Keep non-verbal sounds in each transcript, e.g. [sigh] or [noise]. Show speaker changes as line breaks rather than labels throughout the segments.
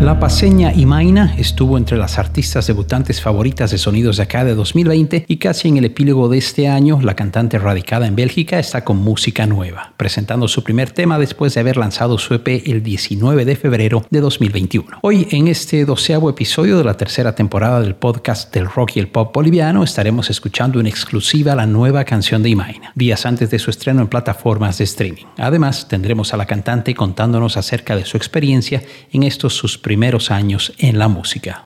La paseña Imaina estuvo entre las artistas debutantes favoritas de Sonidos de Acá de 2020 y casi en el epílogo de este año, la cantante radicada en Bélgica está con música nueva, presentando su primer tema después de haber lanzado su EP el 19 de febrero de 2021. Hoy, en este doceavo episodio de la tercera temporada del podcast del rock y el pop boliviano, estaremos escuchando en exclusiva la nueva canción de Imaina, días antes de su estreno en plataformas de streaming. Además, tendremos a la cantante contándonos acerca de su experiencia en estos sus primeros años en la música.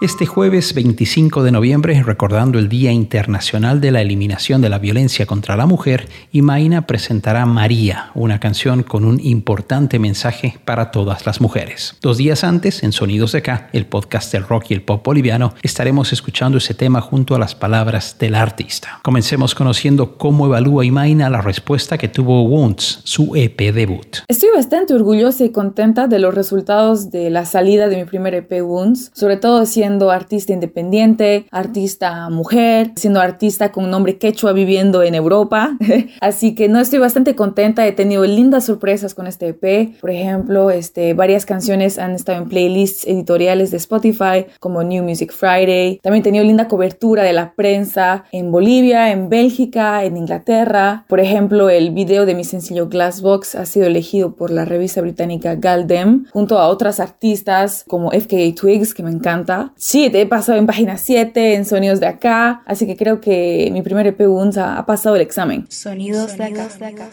Este jueves 25 de noviembre, recordando el Día Internacional de la Eliminación de la Violencia contra la Mujer, Imaina presentará María, una canción con un importante mensaje para todas las mujeres. Dos días antes, en Sonidos de Acá, el podcast del rock y el pop boliviano, estaremos escuchando ese tema junto a las palabras del artista. Comencemos conociendo cómo evalúa Imaina la respuesta que tuvo Wounds, su EP debut.
Estoy bastante orgullosa y contenta de los resultados de la salida de mi primer EP Wounds, sobre todo siendo artista independiente, artista mujer, siendo artista con nombre quechua viviendo en Europa. [laughs] Así que no estoy bastante contenta, he tenido lindas sorpresas con este EP. Por ejemplo, este, varias canciones han estado en playlists editoriales de Spotify como New Music Friday. También he tenido linda cobertura de la prensa en Bolivia, en Bélgica, en Inglaterra. Por ejemplo, el video de mi sencillo Glassbox ha sido elegido por la revista británica Galdem junto a otras artistas como FKA Twigs, que me encanta. Sí, te he pasado en página 7, en Sonidos de Acá, así que creo que mi primer EP UNSA ha pasado el examen.
Sonidos de acá.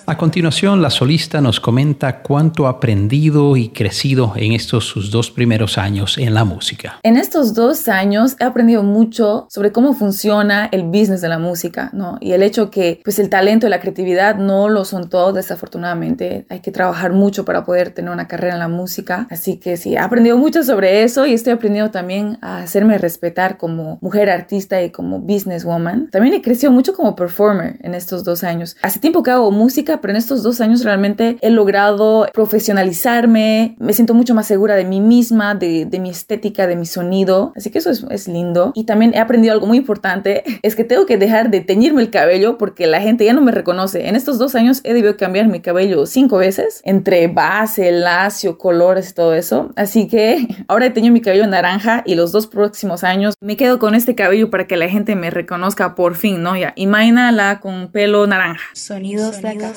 A continuación, la solista nos comenta cuánto ha aprendido y crecido en estos sus dos primeros años en la música.
En estos dos años he aprendido mucho sobre cómo funciona el business de la música, ¿no? Y el hecho que, pues, el talento y la creatividad no lo son todos, desafortunadamente. Hay que trabajar mucho para poder tener una carrera en la música. Así que sí, he aprendido mucho sobre eso y estoy aprendiendo también a hacerme respetar como mujer artista y como businesswoman. También he crecido mucho como performer en estos dos años. Hace tiempo que hago música, pero en estos dos años realmente he logrado profesionalizarme, me siento mucho más segura de mí misma, de, de mi estética, de mi sonido. Así que eso es, es lindo. Y también he aprendido algo muy importante, [laughs] es que tengo que dejar de teñirme el cabello porque la gente ya no me reconoce. En estos dos años he debido cambiar mi cabello cinco veces, entre base, lacio, colores todo eso. Así que [laughs] ahora he teñido mi cabello naranja y los dos próximos años me quedo con este cabello para que la gente me reconozca por fin, ¿no? Ya, la con pelo naranja.
Sonidos de acá.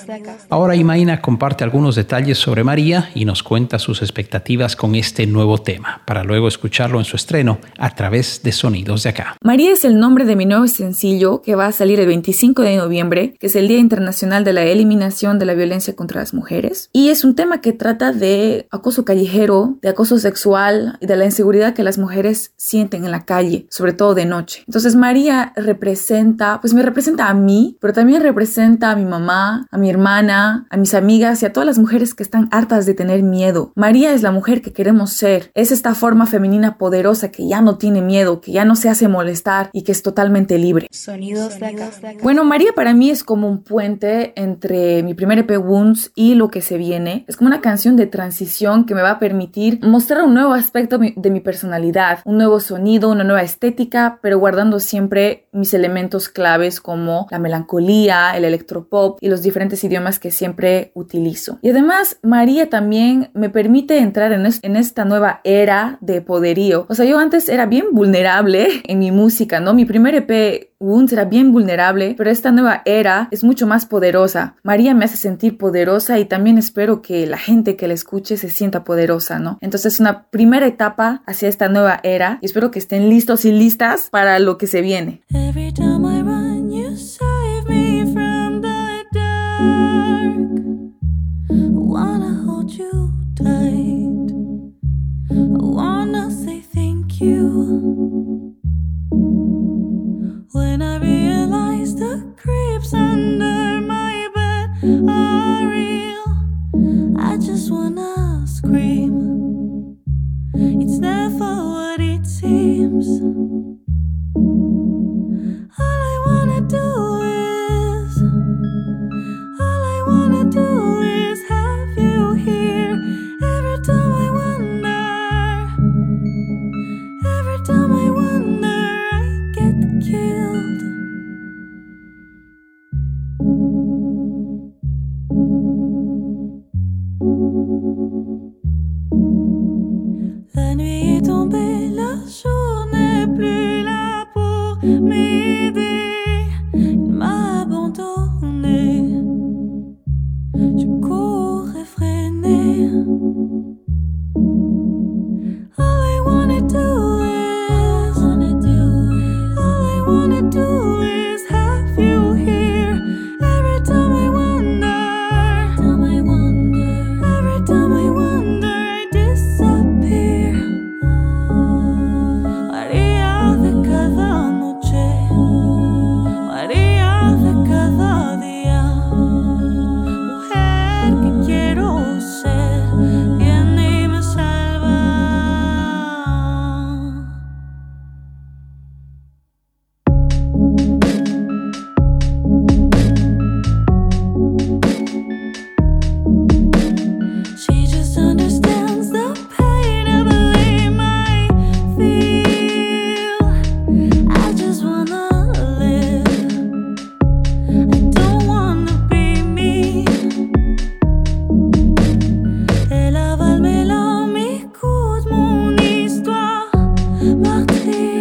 Ahora Imaina comparte algunos detalles sobre María y nos cuenta sus expectativas con este nuevo tema, para luego escucharlo en su estreno a través de Sonidos de acá.
María es el nombre de mi nuevo sencillo que va a salir el 25 de noviembre, que es el Día Internacional de la Eliminación de la Violencia contra las Mujeres. Y es un tema que trata de acoso callejero, de acoso sexual y de la inseguridad que las mujeres sienten en la calle, sobre todo de noche. Entonces María representa, pues me representa a mí, pero también representa a mi mamá, a mi hermana, a mis amigas y a todas las mujeres que están hartas de tener miedo. María es la mujer que queremos ser, es esta forma femenina poderosa que ya no tiene miedo, que ya no se hace molestar y que es totalmente libre.
Sonidos de acá.
Bueno, María para mí es como un puente entre mi primer EP Wounds y lo que se viene. Es como una canción de transición que me va a permitir mostrar un nuevo aspecto de mi personalidad, un nuevo sonido, una nueva estética, pero guardando siempre mis elementos claves como la melancolía, el electropop y los diferentes idiomas que siempre utilizo. Y además, María también me permite entrar en, en esta nueva era de poderío. O sea, yo antes era bien vulnerable en mi música, ¿no? Mi primer EP Wounds era bien vulnerable, pero esta nueva era es mucho más poderosa. María me hace sentir poderosa y también espero que la gente que la escuche se sienta poderosa, ¿no? Entonces es una primera etapa hacia esta nueva era y espero que estén listos y listas para lo que se viene. When me clear.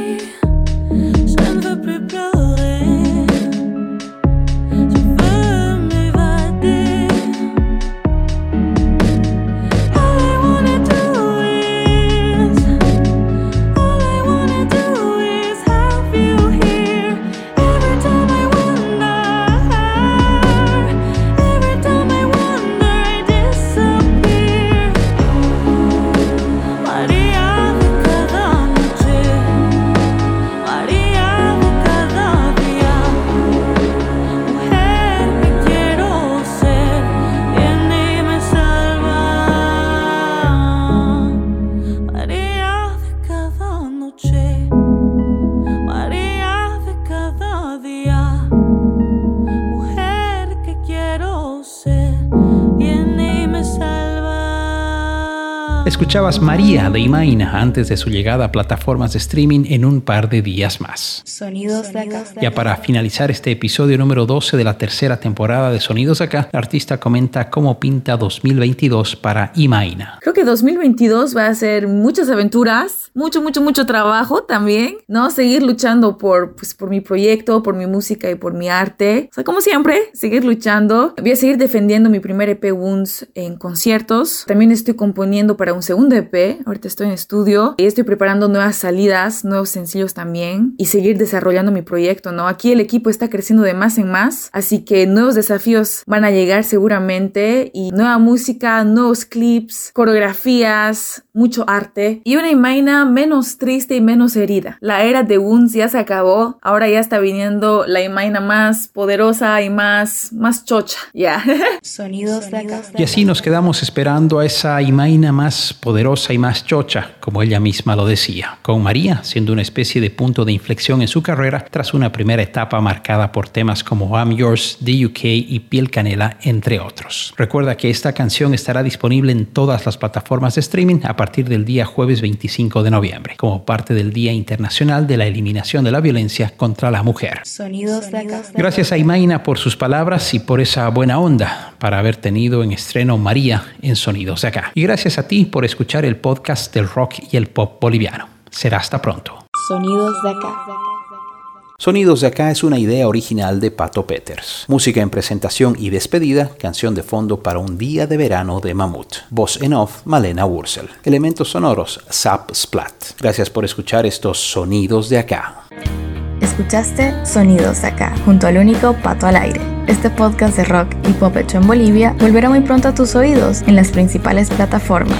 Escuchabas María de Imaina antes de su llegada a plataformas de streaming en un par de días más.
Sonidos de acá.
Ya para finalizar este episodio número 12 de la tercera temporada de Sonidos Acá, la artista comenta cómo pinta 2022 para Imaina.
Creo que 2022 va a ser muchas aventuras, mucho, mucho, mucho trabajo también, ¿no? Seguir luchando por, pues, por mi proyecto, por mi música y por mi arte. O sea, como siempre, seguir luchando. Voy a seguir defendiendo mi primer EP Wounds en conciertos. También estoy componiendo para un segundo EP. Ahorita estoy en estudio y estoy preparando nuevas salidas, nuevos sencillos también y seguir desarrollando mi proyecto, ¿no? Aquí el equipo está creciendo de más en más, así que nuevos desafíos van a llegar seguramente y nueva música, nuevos clips, coreografías, mucho arte y una Imaina menos triste y menos herida. La era de Wounds ya se acabó, ahora ya está viniendo la Imaina más poderosa y más, más chocha, ya. [laughs]
Sonidos de acá.
Y así nos quedamos esperando a esa Imaina más poderosa y más chocha, como ella misma lo decía, con María siendo una especie de punto de inflexión en su carrera tras una primera etapa marcada por temas como I'm Yours, The UK y Piel Canela, entre otros. Recuerda que esta canción estará disponible en todas las plataformas de streaming a partir del día jueves 25 de noviembre, como parte del Día Internacional de la Eliminación de la Violencia contra la Mujer.
Sonidos de acá.
Gracias a Imaina por sus palabras y por esa buena onda para haber tenido en estreno María en Sonidos de Acá. Y gracias a ti por escuchar el podcast del rock y el pop boliviano. Será hasta pronto.
Sonidos de acá.
Sonidos de Acá es una idea original de Pato Peters. Música en presentación y despedida, canción de fondo para un día de verano de Mamut. Voz en off, Malena Wurzel. Elementos sonoros, Zap Splat. Gracias por escuchar estos Sonidos de Acá.
Escuchaste Sonidos de acá, junto al único Pato al Aire. Este podcast de rock y pop hecho en Bolivia volverá muy pronto a tus oídos en las principales plataformas.